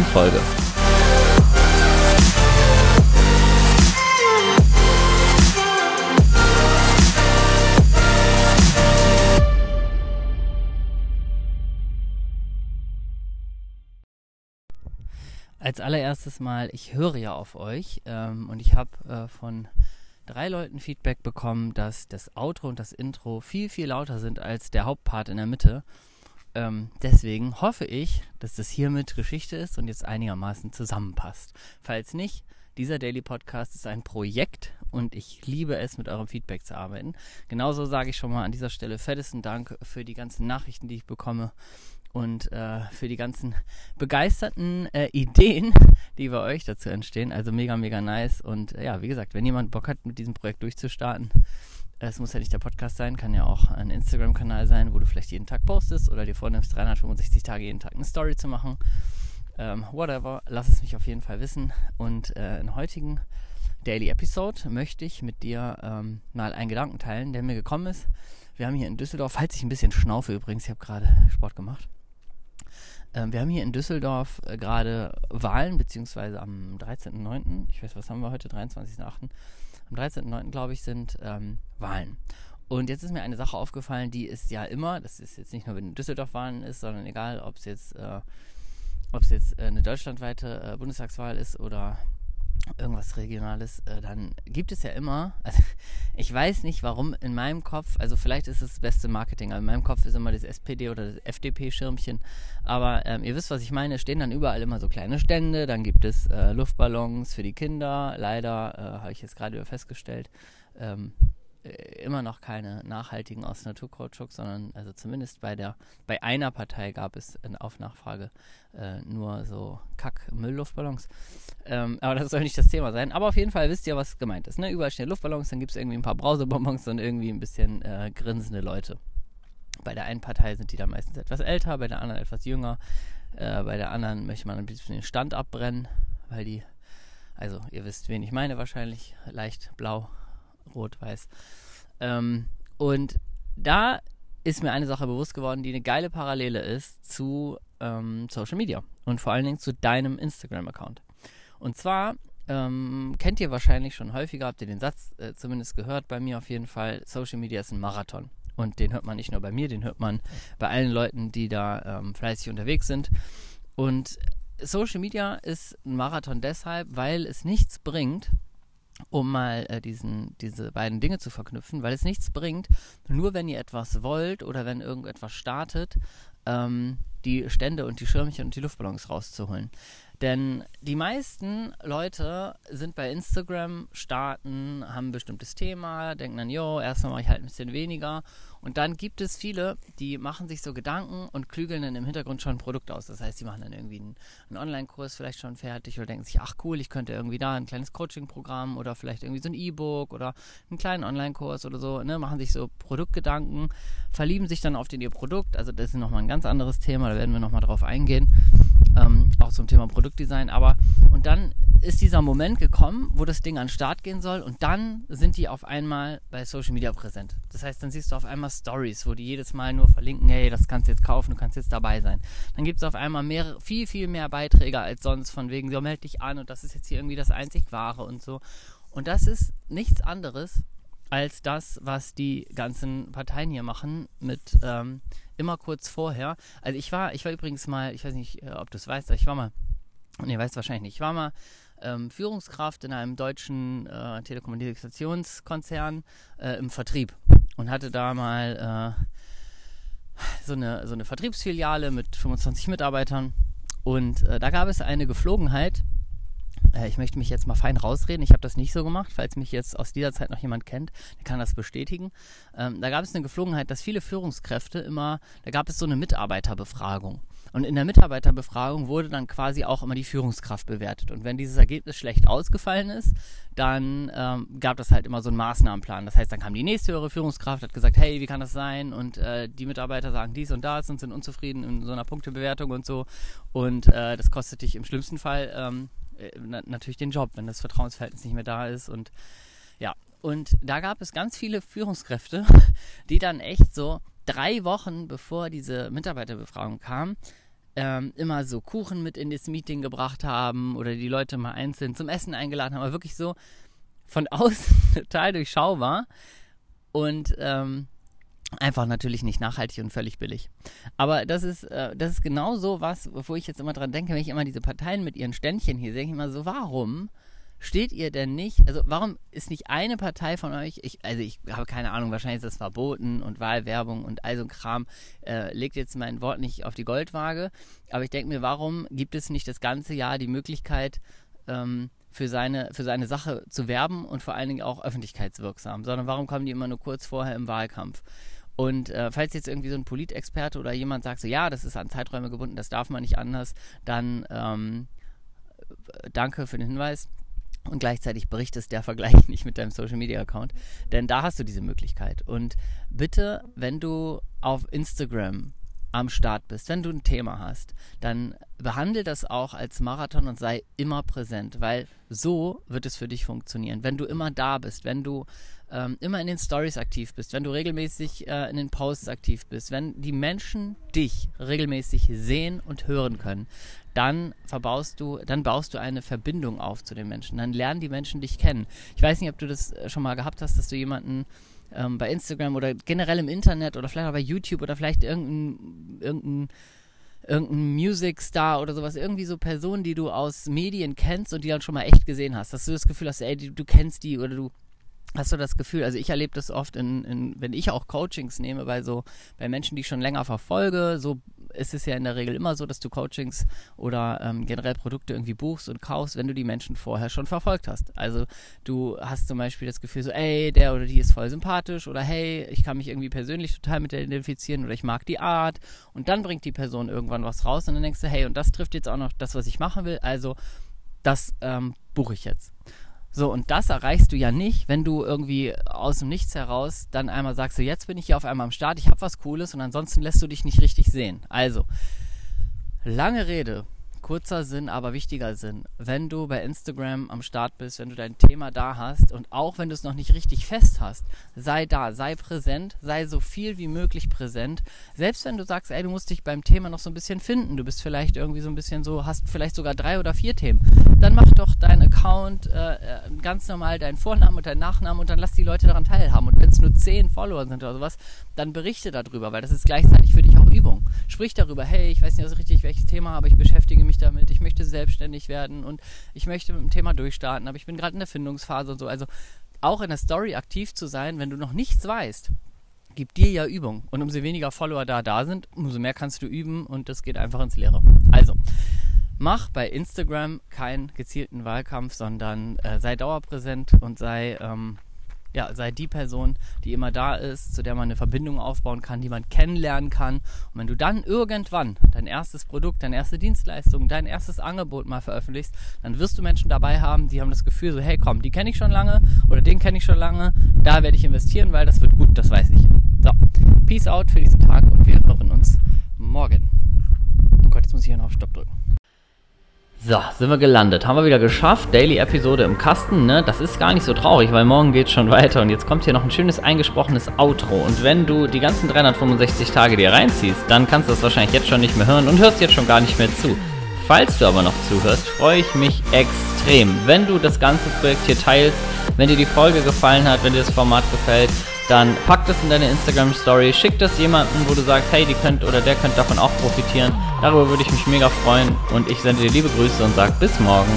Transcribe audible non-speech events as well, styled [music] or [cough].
neuen Folge. Als allererstes mal, ich höre ja auf euch ähm, und ich habe äh, von drei Leuten Feedback bekommen, dass das Outro und das Intro viel, viel lauter sind als der Hauptpart in der Mitte. Ähm, deswegen hoffe ich, dass das hiermit Geschichte ist und jetzt einigermaßen zusammenpasst. Falls nicht, dieser Daily Podcast ist ein Projekt und ich liebe es, mit eurem Feedback zu arbeiten. Genauso sage ich schon mal an dieser Stelle fettesten Dank für die ganzen Nachrichten, die ich bekomme und äh, für die ganzen begeisterten äh, Ideen, [laughs] die bei euch dazu entstehen. Also mega, mega nice. Und äh, ja, wie gesagt, wenn jemand Bock hat, mit diesem Projekt durchzustarten, es muss ja nicht der Podcast sein, kann ja auch ein Instagram-Kanal sein, wo du vielleicht jeden Tag postest oder dir vornimmst, 365 Tage jeden Tag eine Story zu machen. Ähm, whatever, lass es mich auf jeden Fall wissen. Und äh, in heutigen Daily Episode möchte ich mit dir ähm, mal einen Gedanken teilen, der mir gekommen ist. Wir haben hier in Düsseldorf, falls ich ein bisschen schnaufe übrigens, ich habe gerade Sport gemacht. Ähm, wir haben hier in Düsseldorf äh, gerade Wahlen, beziehungsweise am 13.09., ich weiß, was haben wir heute, 23.08., am 13.09. glaube ich, sind ähm, Wahlen. Und jetzt ist mir eine Sache aufgefallen, die ist ja immer, das ist jetzt nicht nur, wenn Düsseldorf Wahlen ist, sondern egal, ob es jetzt, äh, ob es jetzt äh, eine deutschlandweite äh, Bundestagswahl ist oder irgendwas Regionales, äh, dann gibt es ja immer, [laughs] also ich weiß nicht warum in meinem Kopf, also vielleicht ist es das beste Marketing, aber in meinem Kopf ist immer das SPD oder das FDP-Schirmchen, aber ähm, ihr wisst, was ich meine, stehen dann überall immer so kleine Stände, dann gibt es äh, Luftballons für die Kinder, leider äh, habe ich jetzt gerade festgestellt, ähm, äh, immer noch keine nachhaltigen aus Naturkautschuk, sondern also zumindest bei der bei einer Partei gab es auf Nachfrage äh, nur so Kack-Müllluftballons. Ähm, aber das soll nicht das Thema sein. Aber auf jeden Fall wisst ihr, was gemeint ist. Ne? Überall stehen Luftballons, dann gibt es irgendwie ein paar Brausebonbons und irgendwie ein bisschen äh, grinsende Leute. Bei der einen Partei sind die dann meistens etwas älter, bei der anderen etwas jünger. Äh, bei der anderen möchte man ein bisschen den Stand abbrennen, weil die, also ihr wisst, wen ich meine wahrscheinlich, leicht blau rot-weiß. Ähm, und da ist mir eine Sache bewusst geworden, die eine geile Parallele ist zu ähm, Social Media und vor allen Dingen zu deinem Instagram-Account. Und zwar ähm, kennt ihr wahrscheinlich schon häufiger, habt ihr den Satz äh, zumindest gehört, bei mir auf jeden Fall, Social Media ist ein Marathon. Und den hört man nicht nur bei mir, den hört man bei allen Leuten, die da ähm, fleißig unterwegs sind. Und Social Media ist ein Marathon deshalb, weil es nichts bringt, um mal äh, diesen, diese beiden Dinge zu verknüpfen, weil es nichts bringt, nur wenn ihr etwas wollt oder wenn irgendetwas startet, ähm, die Stände und die Schirmchen und die Luftballons rauszuholen. Denn die meisten Leute sind bei Instagram, starten, haben ein bestimmtes Thema, denken dann, jo, erstmal mache ich halt ein bisschen weniger. Und dann gibt es viele, die machen sich so Gedanken und klügeln dann im Hintergrund schon ein Produkt aus. Das heißt, die machen dann irgendwie einen, einen Online-Kurs vielleicht schon fertig oder denken sich, ach cool, ich könnte irgendwie da ein kleines Coaching-Programm oder vielleicht irgendwie so ein E-Book oder einen kleinen Online-Kurs oder so, ne, machen sich so Produktgedanken, verlieben sich dann auf den, ihr Produkt. Also das ist nochmal ein ganz anderes Thema, da werden wir nochmal drauf eingehen. Ähm, auch zum Thema Produktdesign. Aber und dann ist dieser Moment gekommen, wo das Ding an den Start gehen soll und dann sind die auf einmal bei Social Media präsent. Das heißt, dann siehst du auf einmal Stories, wo die jedes Mal nur verlinken, hey, das kannst du jetzt kaufen, du kannst jetzt dabei sein. Dann gibt es auf einmal mehr, viel, viel mehr Beiträge als sonst, von wegen, so meld dich an und das ist jetzt hier irgendwie das einzig Wahre und so. Und das ist nichts anderes als das, was die ganzen Parteien hier machen mit ähm, immer kurz vorher. Also ich war, ich war übrigens mal, ich weiß nicht, äh, ob du es weißt, aber ich war mal, nee, weißt wahrscheinlich nicht, ich war mal ähm, Führungskraft in einem deutschen äh, Telekommunikationskonzern äh, im Vertrieb und hatte da mal äh, so, eine, so eine Vertriebsfiliale mit 25 Mitarbeitern und äh, da gab es eine Geflogenheit, äh, ich möchte mich jetzt mal fein rausreden. Ich habe das nicht so gemacht. Falls mich jetzt aus dieser Zeit noch jemand kennt, der kann das bestätigen. Ähm, da gab es eine Geflogenheit, dass viele Führungskräfte immer, da gab es so eine Mitarbeiterbefragung. Und in der Mitarbeiterbefragung wurde dann quasi auch immer die Führungskraft bewertet. Und wenn dieses Ergebnis schlecht ausgefallen ist, dann ähm, gab es halt immer so einen Maßnahmenplan. Das heißt, dann kam die nächste höhere Führungskraft, hat gesagt, hey, wie kann das sein? Und äh, die Mitarbeiter sagen dies und das und sind unzufrieden in so einer Punktebewertung und so. Und äh, das kostet dich im schlimmsten Fall ähm, äh, natürlich den Job, wenn das Vertrauensverhältnis nicht mehr da ist. Und ja, und da gab es ganz viele Führungskräfte, [laughs] die dann echt so drei Wochen bevor diese Mitarbeiterbefragung kam, ähm, immer so Kuchen mit in das Meeting gebracht haben oder die Leute mal einzeln zum Essen eingeladen haben, aber wirklich so von [laughs] außen total durchschaubar und ähm, einfach natürlich nicht nachhaltig und völlig billig. Aber das ist, äh, das ist genau so was, wo ich jetzt immer dran denke, wenn ich immer diese Parteien mit ihren Ständchen hier sehe, ich immer so, warum steht ihr denn nicht, also warum ist nicht eine Partei von euch, ich, also ich habe keine Ahnung, wahrscheinlich ist das verboten und Wahlwerbung und all so ein Kram, äh, legt jetzt mein Wort nicht auf die Goldwaage, aber ich denke mir, warum gibt es nicht das ganze Jahr die Möglichkeit, ähm, für seine, für seine Sache zu werben und vor allen Dingen auch öffentlichkeitswirksam, sondern warum kommen die immer nur kurz vorher im Wahlkampf? Und äh, falls jetzt irgendwie so ein Politexperte oder jemand sagt, so ja, das ist an Zeiträume gebunden, das darf man nicht anders, dann ähm, danke für den Hinweis und gleichzeitig berichtest der Vergleich [laughs] nicht mit deinem Social Media Account, denn da hast du diese Möglichkeit. Und bitte, wenn du auf Instagram am Start bist, wenn du ein Thema hast, dann behandle das auch als Marathon und sei immer präsent, weil so wird es für dich funktionieren. Wenn du immer da bist, wenn du ähm, immer in den Stories aktiv bist, wenn du regelmäßig äh, in den Posts aktiv bist, wenn die Menschen dich regelmäßig sehen und hören können, dann verbaust du, dann baust du eine Verbindung auf zu den Menschen. Dann lernen die Menschen dich kennen. Ich weiß nicht, ob du das äh, schon mal gehabt hast, dass du jemanden ähm, bei Instagram oder generell im Internet oder vielleicht auch bei YouTube oder vielleicht irgendein, irgendein irgendein Music Star oder sowas, irgendwie so Personen, die du aus Medien kennst und die dann schon mal echt gesehen hast, dass du das Gefühl hast, ey, du, du kennst die oder du Hast du das Gefühl, also ich erlebe das oft, in, in, wenn ich auch Coachings nehme, bei so, bei Menschen, die ich schon länger verfolge, so ist es ja in der Regel immer so, dass du Coachings oder ähm, generell Produkte irgendwie buchst und kaufst, wenn du die Menschen vorher schon verfolgt hast. Also du hast zum Beispiel das Gefühl so, ey, der oder die ist voll sympathisch oder hey, ich kann mich irgendwie persönlich total mit der identifizieren oder ich mag die Art und dann bringt die Person irgendwann was raus und dann denkst du, hey, und das trifft jetzt auch noch das, was ich machen will, also das ähm, buche ich jetzt. So, und das erreichst du ja nicht, wenn du irgendwie aus dem Nichts heraus dann einmal sagst, so jetzt bin ich hier auf einmal am Start, ich habe was Cooles und ansonsten lässt du dich nicht richtig sehen. Also, lange Rede, Kurzer Sinn, aber wichtiger Sinn. Wenn du bei Instagram am Start bist, wenn du dein Thema da hast und auch wenn du es noch nicht richtig fest hast, sei da, sei präsent, sei so viel wie möglich präsent. Selbst wenn du sagst, ey, du musst dich beim Thema noch so ein bisschen finden, du bist vielleicht irgendwie so ein bisschen so, hast vielleicht sogar drei oder vier Themen, dann mach doch deinen Account äh, äh ganz normal deinen Vornamen und deinen Nachnamen und dann lass die Leute daran teilhaben. Und wenn es nur zehn Follower sind oder sowas, dann berichte darüber, weil das ist gleichzeitig für dich auch Übung. Sprich darüber, hey, ich weiß nicht so richtig, welches Thema, aber ich beschäftige mich damit, ich möchte selbstständig werden und ich möchte mit dem Thema durchstarten, aber ich bin gerade in der Findungsphase und so. Also auch in der Story aktiv zu sein, wenn du noch nichts weißt, gibt dir ja Übung. Und umso weniger Follower da da sind, umso mehr kannst du üben und das geht einfach ins Leere. Also, mach bei Instagram keinen gezielten Wahlkampf, sondern äh, sei dauerpräsent und sei ähm, ja, sei die Person, die immer da ist, zu der man eine Verbindung aufbauen kann, die man kennenlernen kann. Und wenn du dann irgendwann dein erstes Produkt, deine erste Dienstleistung, dein erstes Angebot mal veröffentlichst, dann wirst du Menschen dabei haben, die haben das Gefühl so, hey komm, die kenne ich schon lange oder den kenne ich schon lange, da werde ich investieren, weil das wird gut, das weiß ich. So, Peace out für diesen Tag und wir hören uns morgen. Oh Gott, jetzt muss ich hier noch auf Stopp drücken. So, sind wir gelandet. Haben wir wieder geschafft. Daily-Episode im Kasten, ne? Das ist gar nicht so traurig, weil morgen geht schon [laughs] weiter. Und jetzt kommt hier noch ein schönes eingesprochenes Outro. Und wenn du die ganzen 365 Tage dir reinziehst, dann kannst du das wahrscheinlich jetzt schon nicht mehr hören und hörst jetzt schon gar nicht mehr zu. Falls du aber noch zuhörst, freue ich mich extrem, wenn du das ganze Projekt hier teilst, wenn dir die Folge gefallen hat, wenn dir das Format gefällt, dann pack das in deine Instagram Story, schick das jemandem, wo du sagst, hey, die könnt oder der könnte davon auch profitieren. Darüber würde ich mich mega freuen und ich sende dir liebe Grüße und sag bis morgen.